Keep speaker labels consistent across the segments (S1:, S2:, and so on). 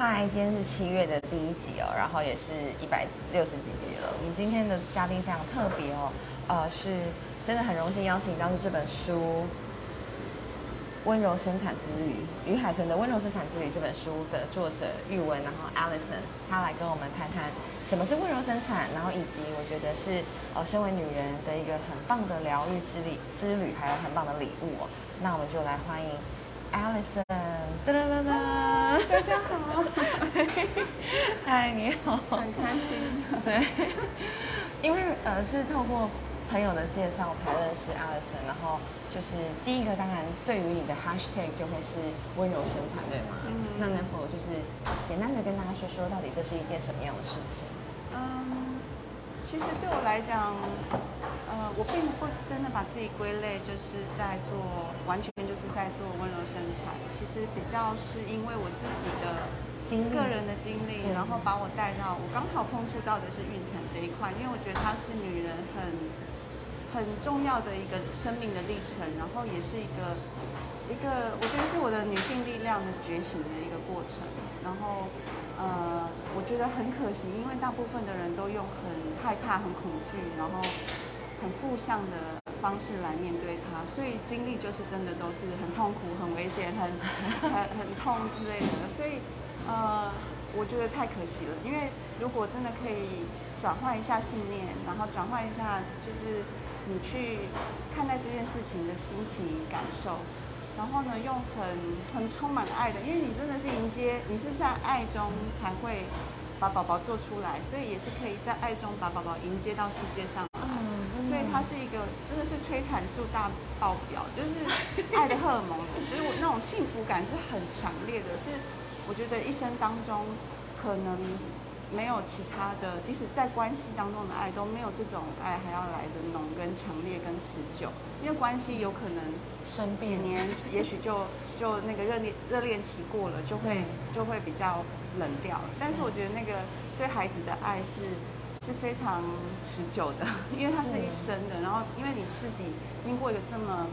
S1: 嗨，今天是七月的第一集哦，然后也是一百六十几集了。我们今天的嘉宾非常特别哦，呃，是真的很荣幸邀请到这本书《温柔生产之旅》于海豚的《温柔生产之旅》这本书的作者玉文，然后 Alison，他来跟我们谈谈什么是温柔生产，然后以及我觉得是呃，身为女人的一个很棒的疗愈之旅之旅，还有很棒的礼物哦。那我们就来欢迎 Alison，
S2: 大家好，
S1: 嗨，你好，
S2: 很开心。
S1: 对，因为呃是透过朋友的介绍才认识 Alison，然后就是第一个当然对于你的 hashtag 就会是温柔生产，对吗？
S2: 嗯
S1: 那能否就是简单的跟大家说说，到底这是一件什么样的事情？
S2: 嗯，其实对我来讲，呃，我并不真的把自己归类，就是在做完全就是在做温柔生产。其实比较是因为我自己的
S1: 经
S2: 个人的经历，
S1: 嗯
S2: 然后把我带到我刚好碰触到的是孕产这一块，因为我觉得它是女人很很重要的一个生命的历程，然后也是一个一个，我觉得是我的女性力量的觉醒的一个过程。然后，呃，我觉得很可惜，因为大部分的人都用很害怕、很恐惧，然后很负向的方式来面对它，所以经历就是真的都是很痛苦、很危险、很很很痛之类的。所以，呃，我觉得太可惜了，因为如果真的可以转换一下信念，然后转换一下就是你去看待这件事情的心情感受，然后呢，用很很充满爱的，因为你真的是迎接，你是在爱中才会把宝宝做出来，所以也是可以在爱中把宝宝迎接到世界上。所以它是一个真的是催产素大爆表，就是 爱的荷尔蒙，就是我那种幸福感是很强烈的，是我觉得一生当中可能没有其他的，即使在关系当中的爱都没有这种爱还要来的浓、跟强烈、跟持久，因为关系有可能
S1: 生
S2: 几年，也许就就那个热恋热恋期过了，就会就会比较冷掉了。但是我觉得那个对孩子的爱是是非常持久的，因为它是一生的。然后因为你自己经过一个这么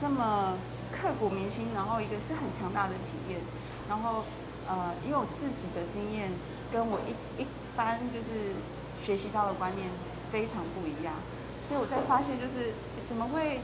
S2: 这么刻骨铭心，然后一个是很强大的体验，然后呃，因为我自己的经验跟我一一般就是学习到的观念非常不一样，所以我在发现就是怎么会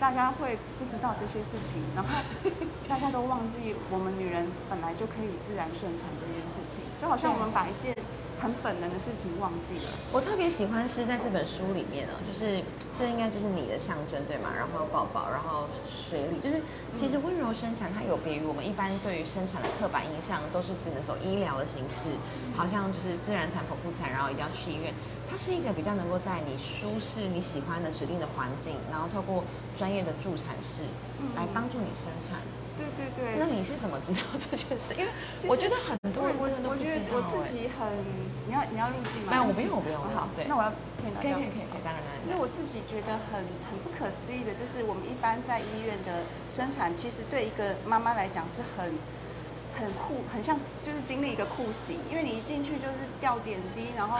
S2: 大家会不知道这些事情，然后 大家都忘记我们女人本来就可以自然顺产这件事情，就好像我们把一件很本能的事情忘记了。
S1: 我特别喜欢是在这本书里面哦，就是这应该就是你的象征对吗？然后宝宝，然后水里，就是其实温柔生产它有别于我们一般对于生产的刻板印象，都是只能走医疗的形式，好像就是自然产剖腹产，然后一定要去医院。它是一个比较能够在你舒适、你喜欢的指定的环境，然后透过专业的助产士来帮助你生产。
S2: 对对对。
S1: 那你是怎么知道这件事？因为
S2: 其实
S1: 我觉得很多人
S2: 我
S1: 真的都不知
S2: 我觉得我自己很，你要你要入镜吗？
S1: 没有我不用我不用
S2: 好，
S1: 对
S2: 那我要可以拿掉
S1: 可以可以可以可以，当然当然。
S2: 其实我自己觉得很很不可思议的，就是我们一般在医院的生产，其实对一个妈妈来讲是很很酷，很像就是经历一个酷刑，因为你一进去就是吊点滴，然后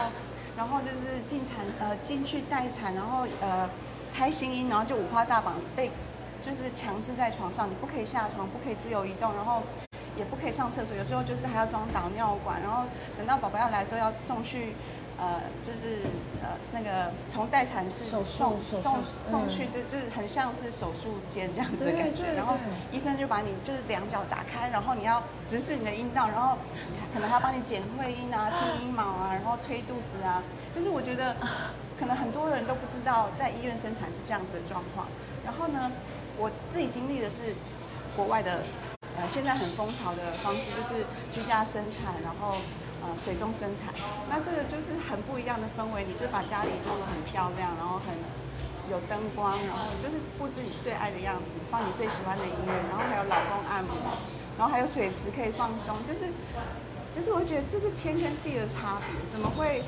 S2: 然后就是进产呃进去待产，然后呃胎心音，然后就五花大绑被就是强制在床上，你不可以下床，不可以自由移动，然后。也不可以上厕所，有时候就是还要装导尿管，然后等到宝宝要来的时候要送去，呃，就是呃那个从待产室送送
S1: 嗯
S2: 送去，就就是很像是手术间这样子的感觉。
S1: 对
S2: 然后医生就把你就是两脚打开，然后你要直视你的阴道，然后可能还要帮你剪会阴啊、剃阴毛啊，然后推肚子啊。就是我觉得可能很多人都不知道在医院生产是这样子的状况。然后呢，我自己经历的是国外的。呃，现在很风潮的方式就是居家生产，然后呃水中生产。那这个就是很不一样的氛围，你就把家里弄得很漂亮，然后很有灯光，然后就是布置你最爱的样子，放你最喜欢的音乐，然后还有老公按摩，然后还有水池可以放松，就是就是我觉得这是天跟地的差别，怎么会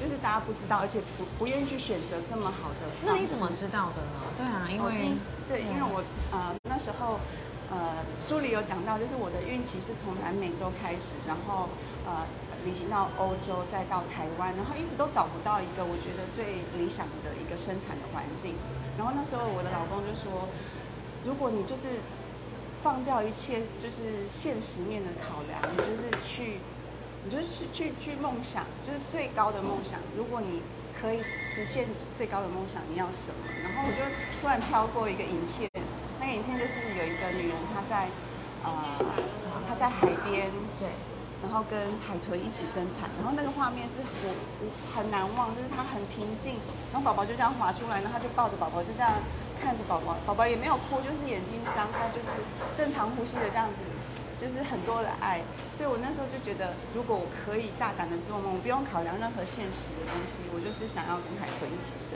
S2: 就是大家不知道，而且不不愿意去选择这么好的？
S1: 那你怎么知道的呢？对啊，因为
S2: 对，因为我呃那时候呃书里有讲到，就是我的孕期是从南美洲开始，然后呃旅行到欧洲，再到台湾，然后一直都找不到一个我觉得最理想的一个生产的环境。然后那时候我的老公就说，如果你就是放掉一切就是现实面的考量，你就是去你就是去去去梦想，就是最高的梦想。如果你可以实现最高的梦想，你要什么？然后我就突然飘过一个影片，那个影片就是有一个女人她在呃她在海边，
S1: 对，
S2: 然后跟海豚一起生产，然后那个画面是我我很难忘，就是她很平静，然后宝宝就这样滑出来，然后她就抱着宝宝就这样看着宝宝，宝宝也没有哭，就是眼睛张开，就是正常呼吸的这样子。就是很多的爱，所以我那时候就觉得，如果我可以大胆的做梦，不用考量任何现实的东西，我就是想要跟海豚一起生。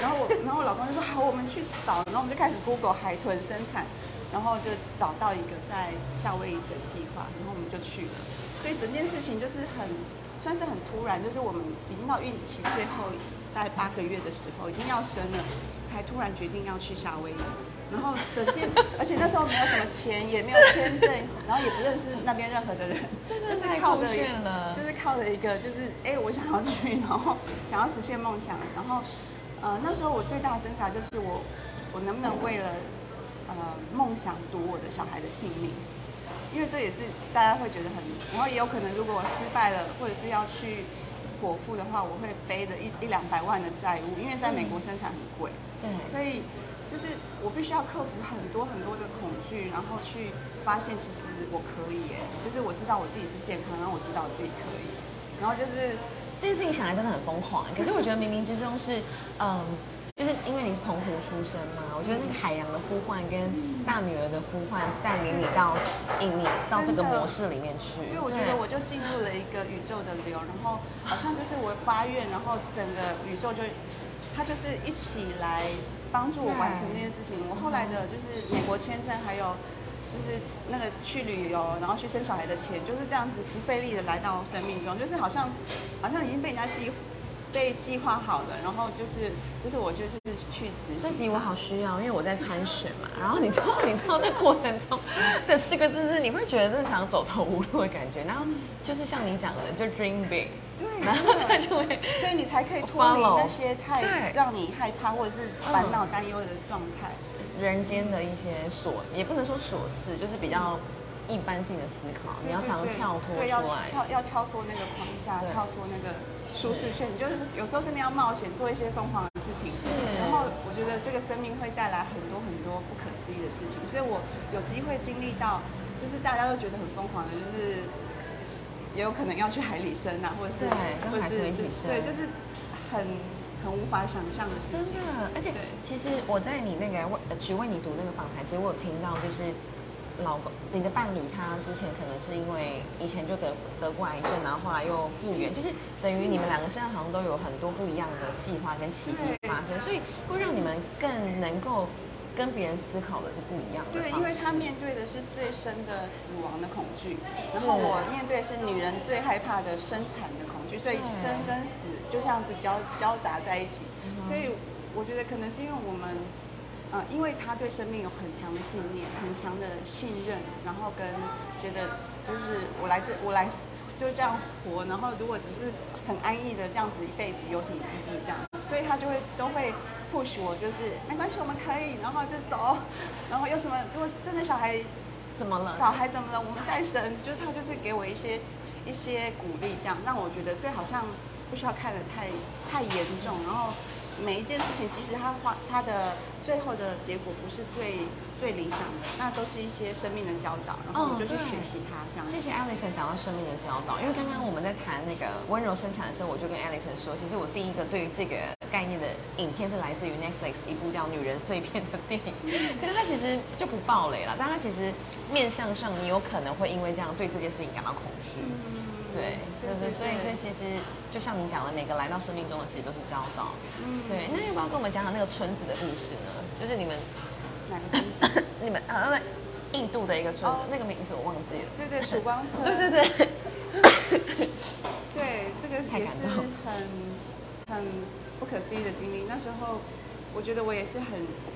S2: 然后我，然后我老公就说好，我们去找，然后我们就开始 Google 海豚生产，然后就找到一个在夏威夷的计划，然后我们就去了。所以整件事情就是很算是很突然，就是我们已经到孕期最后大概八个月的时候，已经要生了，才突然决定要去夏威夷。然后整件，而且那时候没有什么钱，也没有签证，然后也不认识那边任何的人，
S1: 就是靠着，
S2: 就是靠着一个，就是哎，我想要去，然后想要实现梦想，然后呃那时候我最大的挣扎就是我我能不能为了呃梦想赌我的小孩的性命，因为这也是大家会觉得很，然后也有可能如果我失败了，或者是要去果腹的话，我会背着一一两百万的债务，因为在美国生产很贵，
S1: 对，
S2: 所以。就是我必须要克服很多很多的恐惧，然后去发现其实我可以耶。就是我知道我自己是健康，然后我知道我自己可以。然后就是
S1: 这件事情想来真的很疯狂，可是我觉得冥冥之中是，嗯，就是因为你是澎湖出生嘛，我觉得那个海洋的呼唤跟大女儿的呼唤带领你到引你到这个模式里面去。
S2: 对，我觉得我就进入了一个宇宙的流，然后好像就是我发愿，然后整个宇宙就它就是一起来。帮助我完成这件事情。我后来的就是美国签证，还有就是那个去旅游，然后去生小孩的钱，就是这样子不费力的来到生命中，就是好像好像已经被人家计被计划好了，然后就是就是我就是去执行。
S1: 这集我好需要，因为我在参选嘛。然后你知道你知道那过程中的 这个就是你会觉得正常走投无路的感觉。然后就是像你讲的，就 dream big。
S2: 对，
S1: 然后他就会，
S2: 所以你才可以脱离那些太让你害怕或者是烦恼担忧的状态。
S1: 人间的一些琐，也不能说琐事，就是比较一般性的思考，你要常常跳脱出来，
S2: 跳要跳脱那个框架，跳脱那个舒适圈，你就是有时候真的要冒险做一些疯狂的事情。然后我觉得这个生命会带来很多很多不可思议的事情，所以我有机会经历到，就是大家都觉得很疯狂的，就是。也有可能要去海里生啊，或者是，
S1: 或者是，
S2: 对，就是很很无法想象的事
S1: 情。真的，而且其实我在你那个为只为你读那个访谈，其实我有听到，就是老公你的伴侣他之前可能是因为以前就得得过癌症，然后后来又复原，就是等于你们两个身上好像都有很多不一样的计划跟奇迹发生，所以会让你们更能够。跟别人思考的是不一样的。
S2: 对，因为他面对的是最深的死亡的恐惧，然后我面对是女人最害怕的生产的恐惧，所以生跟死就这样子交交杂在一起。所以我觉得可能是因为我们，呃，因为他对生命有很强的信念，很强的信任，然后跟觉得就是我来自我来就这样活，然后如果只是很安逸的这样子一辈子有什么意义？这样，所以他就会都会。Push 我就是没关系，我们可以，然后就走，然后有什么，如果真的小孩
S1: 怎么了，
S2: 小孩怎么了，我们再生，就是他就是给我一些一些鼓励，这样让我觉得对，好像不需要看得太太严重，然后每一件事情，其实他花他的最后的结果不是最。最理想的那都是一些生命的教导，然后我就去学习它这样。
S1: 谢谢 Alison 讲到生命的教导，因为刚刚我们在谈那个温柔生产的时候，我就跟 Alison 说，其实我第一个对于这个概念的影片是来自于 Netflix 一部叫《女人碎片》的电影，可是它其实就不暴雷了，但它其实面向上你有可能会因为这样对这件事情感到恐惧。对对对，所以所以其实就像你讲的，每个来到生命中的其实都是教导。嗯，对，那要不要跟我们讲讲那个村子的故事呢？就是你们。
S2: 哪个村子？
S1: 你们好像在印度的一个村子，那个名字我忘记了。
S2: 对对，曙光 村。
S1: 对对对。
S2: 对，这个也是很很不可思议的经历。那时候，我觉得我也是很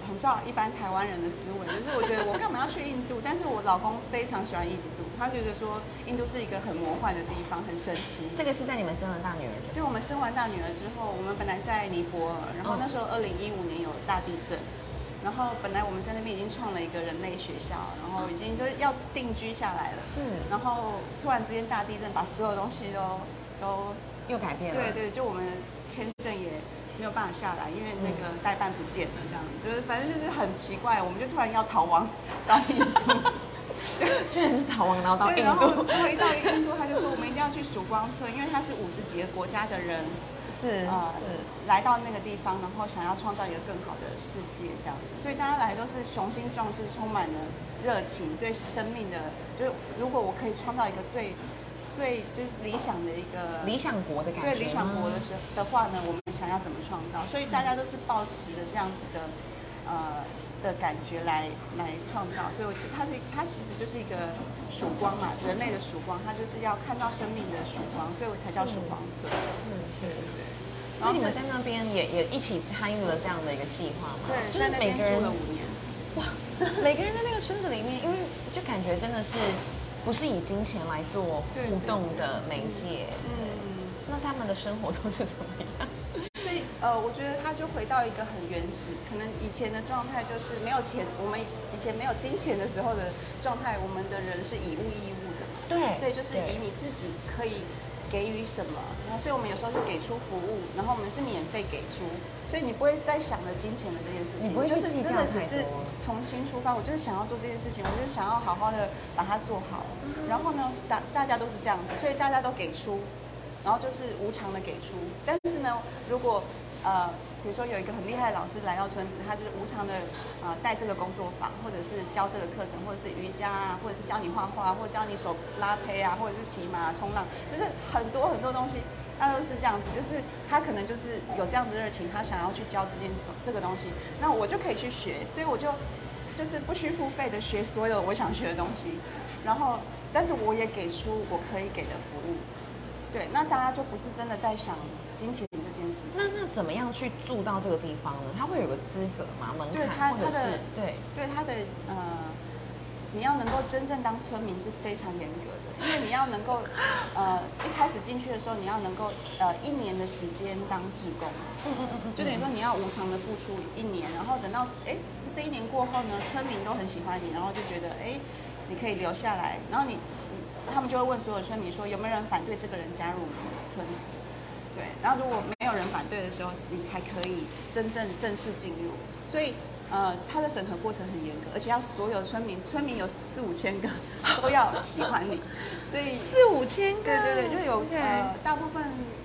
S2: 很照一般台湾人的思维，就是我觉得我干嘛要去印度？但是我老公非常喜欢印度，他觉得说印度是一个很魔幻的地方，很神奇。
S1: 这个是在你们生了大女儿？
S2: 对，我们生完大女儿之后，我们本来在尼泊尔，然后那时候二零一五年有大地震。然后本来我们在那边已经创了一个人类学校，然后已经就是要定居下来了。
S1: 是，
S2: 然后突然之间大地震把所有东西都都
S1: 又改变了。
S2: 对对，就我们签证也没有办法下来，因为那个代办不见了，这样就是反正就是很奇怪，我们就突然要逃亡到印度。
S1: 居然是逃亡，然后到印度。
S2: 然后一到印度，他就说我们一定要去曙光村，因为他是五十几个国家的人。
S1: 是
S2: 呃
S1: 是，
S2: 来到那个地方，然后想要创造一个更好的世界，这样子，所以大家来都是雄心壮志，充满了热情，对生命的，就是如果我可以创造一个最最就是理想的一个
S1: 理想国的感觉。
S2: 对理想国的时的话呢，我们想要怎么创造？所以大家都是抱持的这样子的呃的感觉来来创造。所以我觉得它是它其实就是一个曙光嘛，人类的曙光，它就是要看到生命的曙光，所以我才叫曙光村。
S1: 是是。
S2: 然后这
S1: 所以你们在那边也也一起参与了这样的一个计划吗？
S2: 对，
S1: 就是
S2: 在那边
S1: 每个人
S2: 住了五年。
S1: 哇，每个人在那个村子里面，因为就感觉真的是不是以金钱来做
S2: 对
S1: 互动的媒介。
S2: 嗯。
S1: 那他们的生活都是怎么样？
S2: 所以呃，我觉得他就回到一个很原始，可能以前的状态就是没有钱，我们以以前没有金钱的时候的状态，我们的人是以物易物的嘛。
S1: 对
S2: 所以就是以你自己可以给予什么，然后所以我们有时候是给出服务，然后我们是免费给出，所以你不会再想着金钱的这件事情，
S1: 你不会
S2: 就是真的只是
S1: 多
S2: 从心出发，我就是想要做这件事情，我就是想要好好的把它做好，然后呢，大大家都是这样子，所以大家都给出，然后就是无偿的给出。但是呢，如果呃，比如说有一个很厉害的老师来到村子，他就是无偿的呃带这个工作坊，或者是教这个课程，或者是瑜伽啊，或者是教你画画，或者教你手拉胚啊，或者是骑马、冲浪，就是很多很多东西。他都是这样子，就是他可能就是有这样子的热情，他想要去教这件这个东西，那我就可以去学，所以我就就是不需付费的学所有我想学的东西，然后但是我也给出我可以给的服务，对，那大家就不是真的在想金钱件事情。
S1: 那那怎么样去住到这个地方呢？它会有个资格吗？门
S2: 对
S1: 槛或者是对
S2: 对他的呃，你要能够真正当村民是非常严格的，因为你要能够 呃一开始进去的时候，你要能够呃一年的时间当志工，
S1: 嗯嗯嗯嗯，
S2: 就等于说你要无偿的付出一年，然后等到哎这一年过后呢，村民都很喜欢你，然后就觉得哎你可以留下来，然后你你他们就会问所有村民说有没有人反对这个人加入我们村子。对，然后如果没有人反对的时候，你才可以真正正式进入。所以，呃，它的审核过程很严格，而且要所有村民，村民有四五千个 都要喜欢你，所以
S1: 四五千个，
S2: 对对对，就有大部分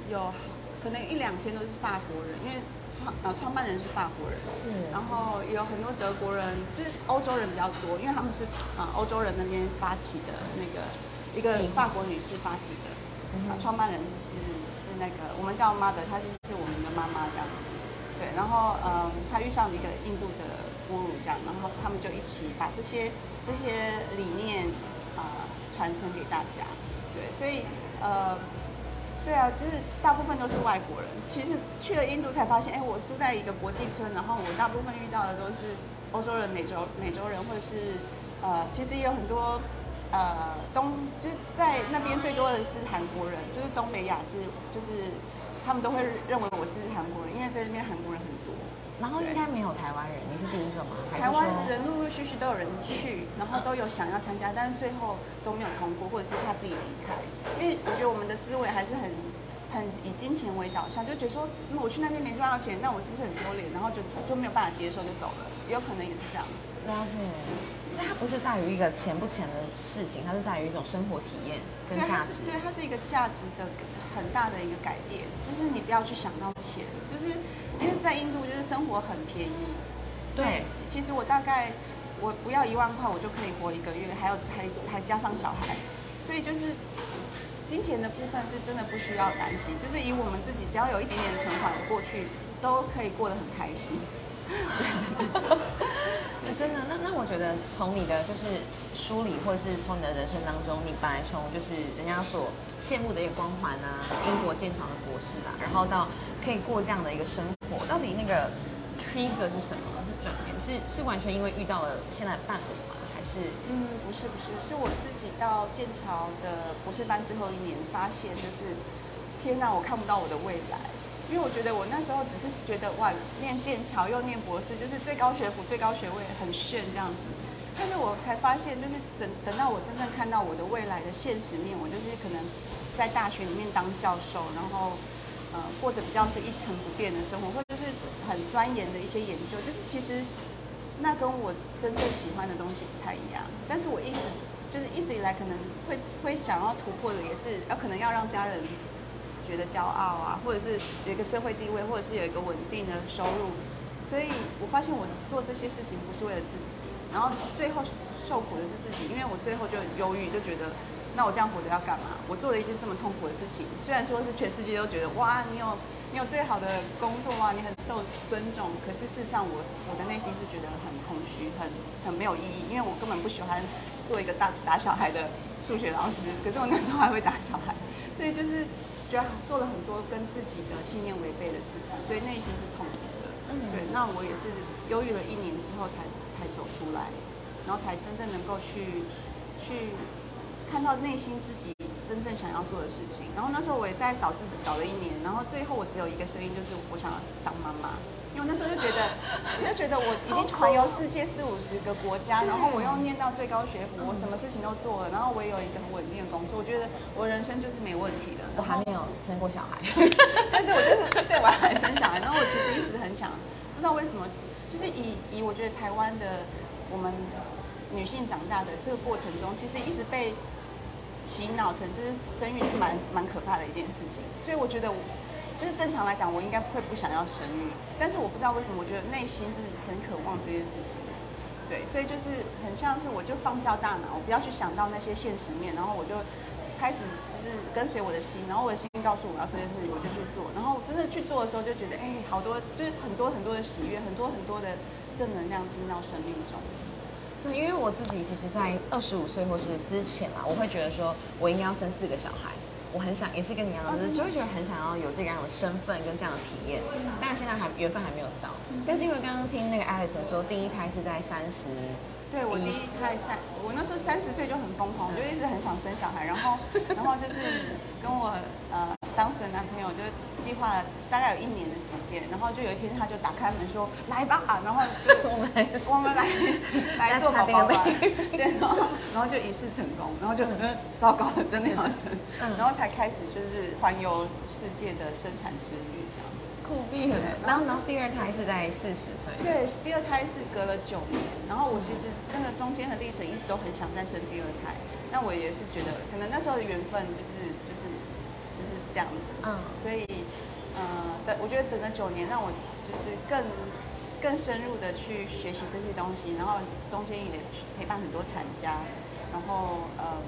S2: 有可能一两千都是法国人，因为创呃创办人是法国人，
S1: 是。
S2: 然后也有很多德国人，就是欧洲人比较多，因为他们是啊、呃欧洲人那边发起的那个一个法国女士发起的，啊创办人是是那个我们叫 mother，她就是我们的妈妈这样子，对，然后嗯，她遇上了一个印度的哺乳这样，然后他们就一起把这些这些理念啊、传承给大家，对，所以呃。对啊，就是大部分都是外国人。其实去了印度才发现，哎，我住在一个国际村，然后我大部分遇到的都是欧洲人、美洲美洲人，或者是呃，其实也有很多呃东，就是在那边最多的是韩国人，就是东北亚是就是他们都会认为我是韩国人，因为在那边韩国人很多。
S1: 然后应该没有台湾人，你是第一个吗？
S2: 台湾人陆陆续续都有人去，然后都有想要参加，但是最后都没有通过，或者是他自己离开。因为我觉得我们的思维还是很很以金钱为导向，就觉得说，嗯，我去那边没赚到钱，那我是不是很丢脸？然后就就没有办法接受就走了，也有可能也是这样子。
S1: 了解，所以它不是在于一个钱不钱的事情，它是在于一种生活体验跟
S2: 对，它
S1: 价值。
S2: 是对，它是一个价值的很大的一个改变，就是你不要去想到钱，就是因为在印度就是生活很便宜，
S1: 对
S2: 其实我大概我不要一万块，我就可以活一个月，还有还还加上小孩，所以就是金钱的部分是真的不需要担心，就是以我们自己只要有一点点存款过去，都可以过得很开心。
S1: 那 真的，那那我觉得从你的就是梳理，或者是从你的人生当中，你本来从就是人家所羡慕的一个光环啊，英国剑桥的博士啊，然后到可以过这样的一个生活，到底那个 trigger 是什么？是转变？是是完全因为遇到了现在伴侣吗？是。
S2: 嗯，不是不是，是我自己到剑桥的博士班最后一年，发现就是，天哪，我看不到我的未来，因为我觉得我那时候只是觉得哇，念剑桥又念博士，就是最高学府、最高学位，很炫这样子。但是我才发现，就是等等到我真正看到我的未来的现实面，我就是可能在大学里面当教授，然后呃过着比较是一成不变的生活，或者是很钻研的一些研究，就是其实那跟我真正喜欢的东西不太一样。但是我一直就是一直以来可能会会想要突破的，也是要可能要让家人觉得骄傲啊，或者是有一个社会地位，或者是有一个稳定的收入。所以我发现我做这些事情不是为了自己，然后最后受苦的是自己，因为我最后就忧郁，就觉得那我这样活着要干嘛？我做了一件这么痛苦的事情，虽然说是全世界都觉得哇，你有你有最好的工作啊，你很受尊重，可是事实上我我的内心是觉得很空虚，很很没有意义，因为我根本不喜欢做一个打打小孩的数学老师，可是我那时候还会打小孩，所以就是觉得做了很多跟自己的信念违背的事情，所以内心是痛苦的。嗯。对，那我也是忧郁了一年之后才才走出来，然后才真正能够去去看到内心自己真正想要做的事情。然后那时候我也在找自己找了一年，然后最后我只有一个声音，就是我想要当妈妈。因为那时候就觉得，我就觉得我已经环游世界四五十个国家，然后我又念到最高学府，我什么事情都做了，然后我也有一个很稳定的工作，我觉得我人生就是没问题的。
S1: 我还没有生过小孩，
S2: 但是我就是对我还生小孩，然后我其实一直很想，不知道为什么，就是以以我觉得台湾的我们女性长大的这个过程中，其实一直被洗脑成就是生育是蛮蛮可怕的一件事情，所以我觉得。就是正常来讲，我应该会不想要生育，但是我不知道为什么，我觉得内心是很渴望这件事情。对，所以就是很像是我就放掉大脑，我不要去想到那些现实面，然后我就开始就是跟随我的心，然后我的心告诉我要做这件事情，我就去做。然后我真的去做的时候，就觉得哎，好多就是很多很多的喜悦，很多很多的正能量进到生命中。
S1: 对，因为我自己其实，在二十五岁或是之前啊，我会觉得说我应该要生四个小孩。我很想，也是跟你一样，就是就会觉得很想要有这样的身份跟这样的体验，但是现在还缘分还没有到。但是因为刚刚听那个 Alex 说，第一胎是在三十，
S2: 对我第一胎三，我那时候三十岁就很疯狂，我就一直很想生小孩，然后 然后就是跟我呃。当时的男朋友就计划了大概有一年的时间，然后就有一天他就打开门说来吧，然后就我 们我们来来做宝宝吧，对，然后然后就一试成功，然后就很糟糕了真的要生，然后才开始就是环游世界的生产之旅这样，
S1: 酷毙了。然后然后第二胎是在四十岁，
S2: 对，第二胎是隔了九年，然后我其实那个中间的历程一直都很想再生第二胎，那我也是觉得可能那时候的缘分就是就是。就是这样子，嗯，所以，呃，等我觉得等了九年，让我就是更更深入的去学习这些东西，然后中间也陪伴很多产家，然后，嗯，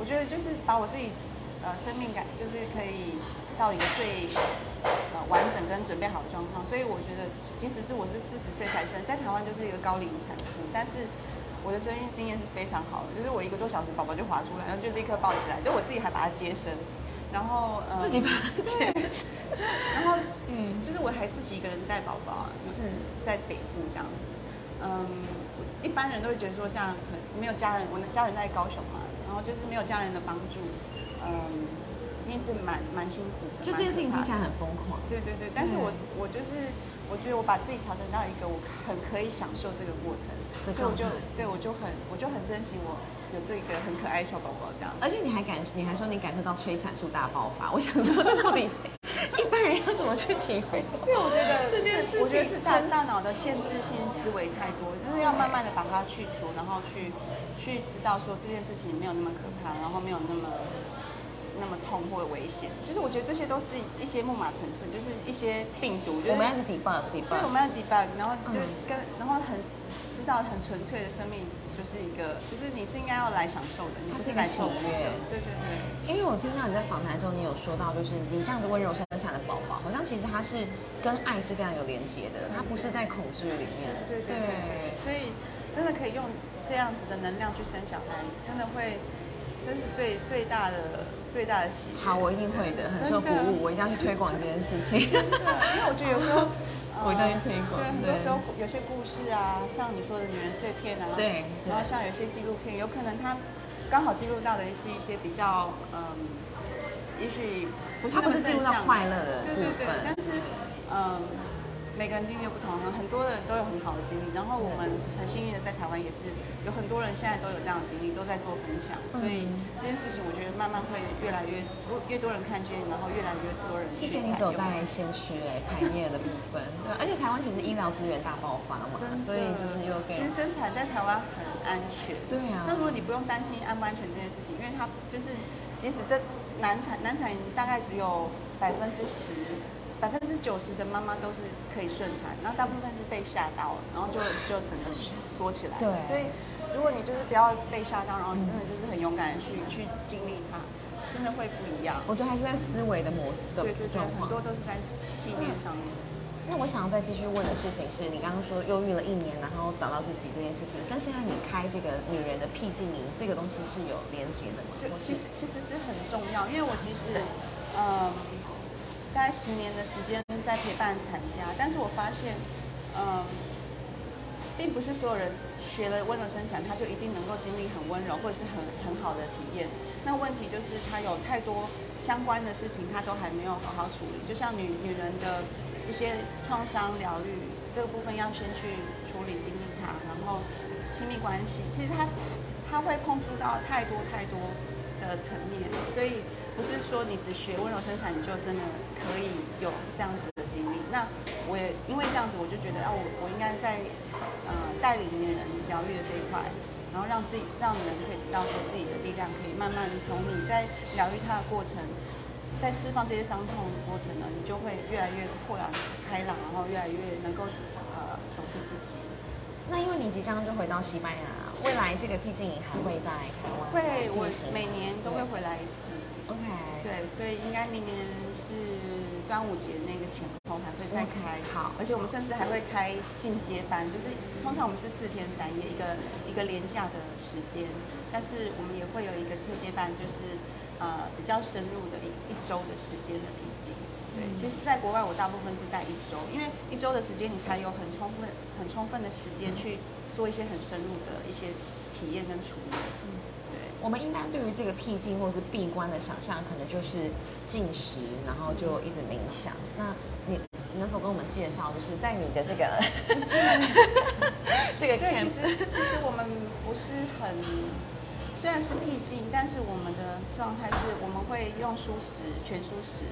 S2: 我觉得就是把我自己，呃，生命感就是可以到一个最呃完整跟准备好的状况，所以我觉得，即使是我是四十岁才生，在台湾就是一个高龄产妇，但是我的生育经验是非常好的，就是我一个多小时宝宝就滑出来，然后就立刻抱起来，就我自己还把它接生。然后
S1: 呃，自己把它接，
S2: 然后嗯，就是我还自己一个人带宝宝，
S1: 是
S2: 在北部这样子。嗯，一般人都会觉得说这样很没有家人，我的家人在高雄嘛，然后就是没有家人的帮助，嗯，一定是蛮蛮辛苦的。
S1: 就这件事情听起来很疯狂。
S2: 对对对，但是我我就是我觉得我把自己调整到一个我很可以享受这个过程，所以我就对我就很我就很珍惜我。有这个很可爱小宝宝这样，
S1: 而且你还感，你还说你感受到催产素大爆发。我想说，这到底一般人要怎么去体会？
S2: 对，我觉得这件事，我觉得是大大脑的限制性思维太多，就是要慢慢的把它去除，然后去去知道说这件事情没有那么可怕，然后没有那么那么痛或者危险。就是我觉得这些都是一些木马城市，就是一些病毒。
S1: 就我们要是 debug，debug，
S2: 对，我们要 debug，然后就跟然后很知道很纯粹的生命。就是一个，就是你是应该要来享受的，你不是来受虐。对对对。
S1: 因为我听到你在访谈的时候，你有说到，就是你这样子温柔生产的宝宝，好像其实他是跟爱是非常有连接的，他不是在恐惧里面。
S2: 对对对。所以真的可以用这样子的能量去生小孩，真的会，这是最最大的最大的喜悦。
S1: 好，我一定会的，很受鼓舞，我一定要去推广这件事情。
S2: 因为我觉得有时候。
S1: 我一定要推广。
S2: 对，很多时候有些故事啊，像你说的女人碎片啊，
S1: 对，
S2: 然后像有些纪录片，有可能它刚好记录到的是一些比较嗯也许不是
S1: 它
S2: 那么
S1: 不是进入到
S2: 正向
S1: 快乐的
S2: 对对对，但是嗯。每个人经历不同，很多人都有很好的经历。然后我们很幸运的在台湾也是有很多人现在都有这样的经历，都在做分享。所以
S1: 嗯
S2: 这件事情，我觉得慢慢会越来越越多人看见，然后越来越多人
S1: 谢谢。你走在先驱哎，排业的部分，对，而且台湾其实医疗资源大爆发嘛，
S2: 真，
S1: 所以就是又给
S2: 其实生产在台湾很安全。
S1: 对啊
S2: 那如果你不用担心安不安全这件事情，因为它就是即使这难产难产大概只有百分之十。百分之九十的妈妈都是可以顺产，然后大部分是被吓到，然后就就整个缩起来。
S1: 对
S2: 所以如果你就是不要被吓到，然后真的就是很勇敢的去去经历它，真的会不一样。
S1: 我觉得还是在思维的模的
S2: 对对很多。都是在信念上面。
S1: 那我想要再继续问的事情是，你刚刚说忧郁了一年，然后找到自己这件事情，跟现在你开这个女人的僻静营这个东西是有连接的吗？
S2: 对其实其实是很重要，因为我其实，嗯，大概十年的时间在陪伴产家，但是我发现，嗯，并不是所有人学了温柔生产，他就一定能够经历很温柔或者是很很好的体验。那问题就是他有太多相关的事情，他都还没有好好处理。就像女女人的一些创伤疗愈这个部分，要先去处理经历它，然后亲密关系，其实他他会碰触到太多太多的层面，所以不是说你只学温柔生产，你就真的可以有这样子的经历。那我也因为这样子，我就觉得啊，我我应该在呃带领女人疗愈的这一块，然后让自己让人可以知道说自己的力量可以慢慢从你在疗愈他的过程，在释放这些伤痛的过程呢，你就会越来越豁然开朗，然后越来越能够呃走出自己。
S1: 那因为你即将就回到西班牙，未来这个僻静营还会在台湾
S2: 会，我每年都会回来一次。
S1: OK，
S2: 对，所以应该明年是端午节那个前后还会再开。
S1: 好
S2: 而且我们甚至还会开进阶班，就是通常我们是四天三夜，一个一个连假的时间，但是我们也会有一个进阶班，就是呃比较深入的一一周的时间的笔记。对，其实，在国外我大部分是待一周，因为一周的时间你才有很充分、很充分的时间去做一些很深入的一些体验跟处理。对。
S1: 我们一般对于这个僻静或是闭关的想象，可能就是进食，然后就一直冥想。那你能否跟我们介绍，就是在你的这个 这个
S2: 对其实其实我们不是很，虽然是僻静，但是我们的状态是我们会用素食、全素食，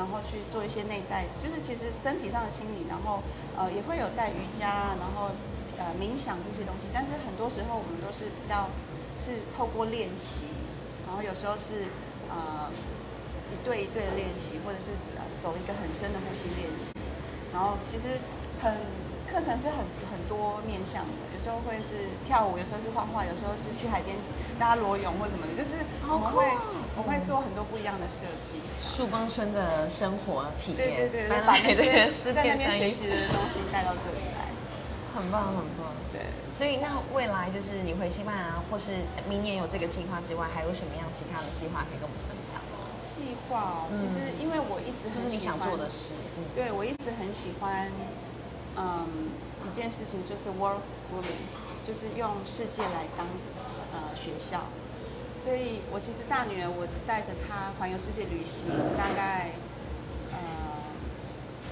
S2: 然后去做一些内在，就是其实身体上的清理，然后呃也会有带瑜伽，然后呃冥想这些东西，但是很多时候我们都是比较是透过练习，然后有时候是呃一对一对的练习，或者是走一个很深的呼吸练习，然后其实很课程是很很多面向的，有时候会是跳舞，有时候是画画，有时候是去海边大家裸泳或什么的，就是我们会、我会做很多不一样的设计。
S1: 曙光村的生活体验，
S2: 对对对，
S1: 搬
S2: 把
S1: 来这
S2: 那些
S1: 个
S2: 在那边学习的东西带到这里来。
S1: 很棒很棒。
S2: 对，
S1: 所以那未来就是你回西班牙，或是明年有这个计划之外，还有什么样其他的计划可以跟我们分享吗？
S2: 计划哦，
S1: 嗯
S2: 其实因为我一直很喜欢
S1: 做的事，嗯，
S2: 对，我一直很喜欢，嗯，一件事情就是 world schooling，就是用世界来当呃学校。所以我其实大女儿，我带着她环游世界旅行，大概呃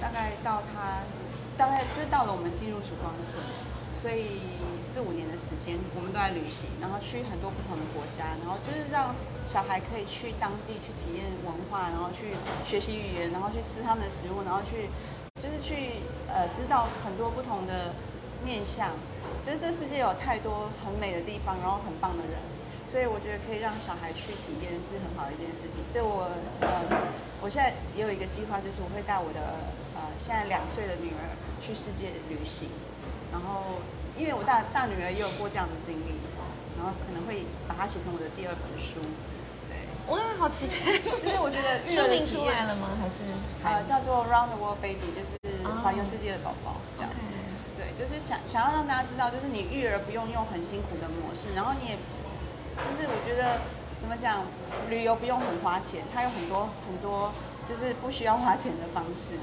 S2: 大概到她大概就到了我们进入曙光村，所以四五年的时间我们都在旅行，然后去很多不同的国家，然后就是让小孩可以去当地去体验文化，然后去学习语言，然后去吃他们的食物，然后去就是去呃知道很多不同的面向，就是这世界有太多很美的地方，然后很棒的人，所以我觉得可以让小孩去体验是很好的一件事情。所以我呃我现在也有一个计划，就是我会带我的呃现在两岁的女儿去世界旅行，然后因为我大大女儿也有过这样的经历，然后可能会把它写成我的第二本书。对，
S1: 哇，好期待！
S2: 就是我觉得育
S1: 书名
S2: 儿
S1: 出来了吗？还是
S2: 呃，叫做 Round the World Baby，就是
S1: 哦
S2: 环游世界的宝宝这样子。对，就是想想要让大家知道，就是你育儿不用用很辛苦的模式，然后你也，就是我觉得怎么讲，旅游不用很花钱，它有很多很多就是不需要花钱的方式。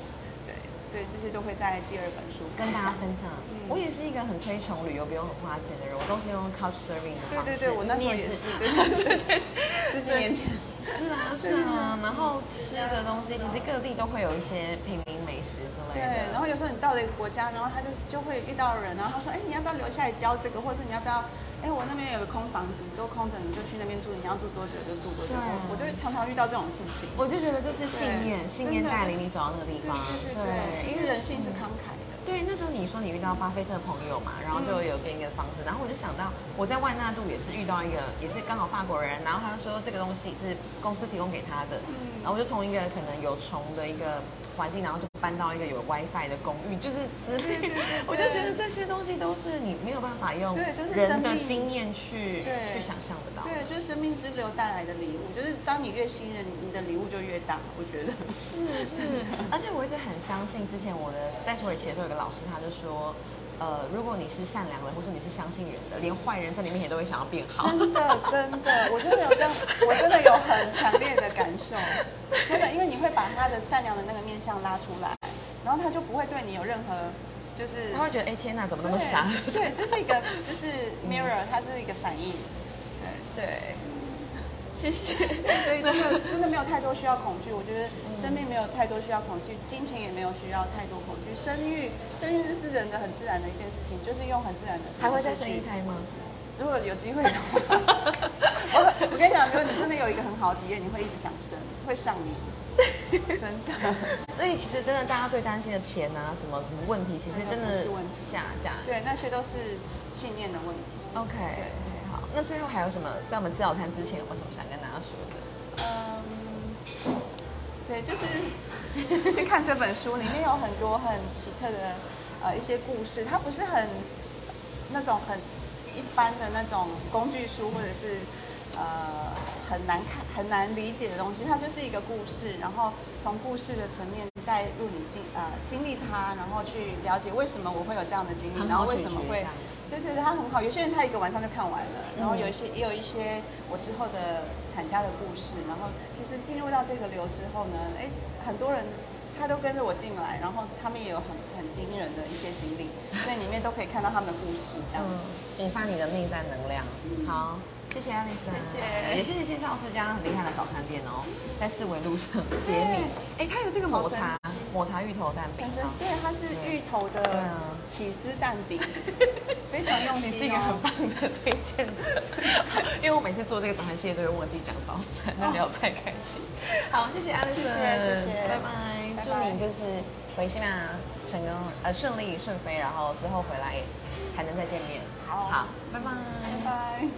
S2: 对，所以这些都会在第二本书
S1: 跟大家分享。
S2: 嗯
S1: 我也是一个很推崇旅游不用很花钱的人，我都是用 Couch Surfing 的方式。
S2: 对对对，我那时候也是，对对对对，十几年前。
S1: 是啊，是啊，然然后吃的东西，其实各地都会有一些平民美食之类的。
S2: 对，然后有时候你到了一个国家，然后他就就会遇到人，然后他说，哎，你要不要留下来教这个，或者是你要不要？哎，我那边有个空房子，都空着，你就去那边住，你要住多久就住多久。我我就常常遇到这种事情。
S1: 我就觉得这是信念，信念带领你走到那个地方。
S2: 对对对，因为人性是慷慨的。
S1: 对，那时候你说你遇到巴菲特朋友嘛，然后就有给你个房子，然后我就想到我在万纳度也是遇到一个，也是刚好法国人，然后他说这个东西是公司提供给他的，然后我就从一个可能有虫的一个。环境，然后就搬到一个有 WiFi 的公寓，就是之类的。我就觉得这些东西都是你没有办法用对，就是人的经验去去想象得到。
S2: 对，就是生命之流带来的礼物。就是当你越信任，你的礼物就越大。我觉得
S1: 是是，而且我一直很相信，之前我的在土耳其的时候，有个老师他就说。呃，如果你是善良的，或是你是相信人的，连坏人在你面前都会想要变好。
S2: 真的，真的，我真的有这样，我真的有很强烈的感受。真的，因为你会把他的善良的那个面相拉出来，然后他就不会对你有任何，就是
S1: 他会觉得，哎，天哪，怎么那么傻？
S2: 对，就是一个，就是 mirror，它是一个反应。
S1: 对对。谢谢。
S2: 所以真的 真的没有太多需要恐惧，我觉得生命没有太多需要恐惧，金钱也没有需要太多恐惧。生育，生育是人的很自然的一件事情，就是用很自然的。
S1: 还会再生一胎吗？
S2: 如果有机会的话，我 我跟你讲，如果你真的有一个很好的体验，你会一直想生，会上瘾。真的。
S1: 所以其实真的大家最担心的钱啊，什么什么问题，其实真的
S2: 是问题
S1: 下架。
S2: 对，那些都是信念的问题。
S1: OK。那最后还有什么？在我们吃早餐之前，有没有什么想跟大家说的？
S2: 嗯，对，就是 去看这本书，里面有很多很奇特的呃一些故事。它不是很那种很一般的那种工具书，或者是呃很难看、很难理解的东西。它就是一个故事，然后从故事的层面带入你经呃经历它，然后去了解为什么我会有这样的经历，然后为什么会。对对对，它很好。有些人他一个晚上就看完了，然后有一些也有一些我之后的产家的故事。然后其实进入到这个流之后呢，哎，很多人他都跟着我进来，然后他们也有很很惊人的一些经历，所以里面都可以看到他们的故事，这样子
S1: 引发你的内在能量。好。谢谢爱丽丝，
S2: 谢谢，
S1: 也谢谢介绍这家很厉害的早餐店哦，在四维路上接你。哎，它有这个抹茶抹茶芋头蛋饼，
S2: 对，它是芋头的起司蛋饼，非常用心，
S1: 是一个很棒的推荐者。因为我每次做这个早餐系列都会忘记讲早餐，那聊太开心。好，谢谢爱丽丝，
S2: 谢谢，
S1: 拜拜，祝你就是回西班牙成功呃顺利顺飞，然后之后回来还能再见面。
S2: 好，
S1: 好，拜拜，
S2: 拜拜。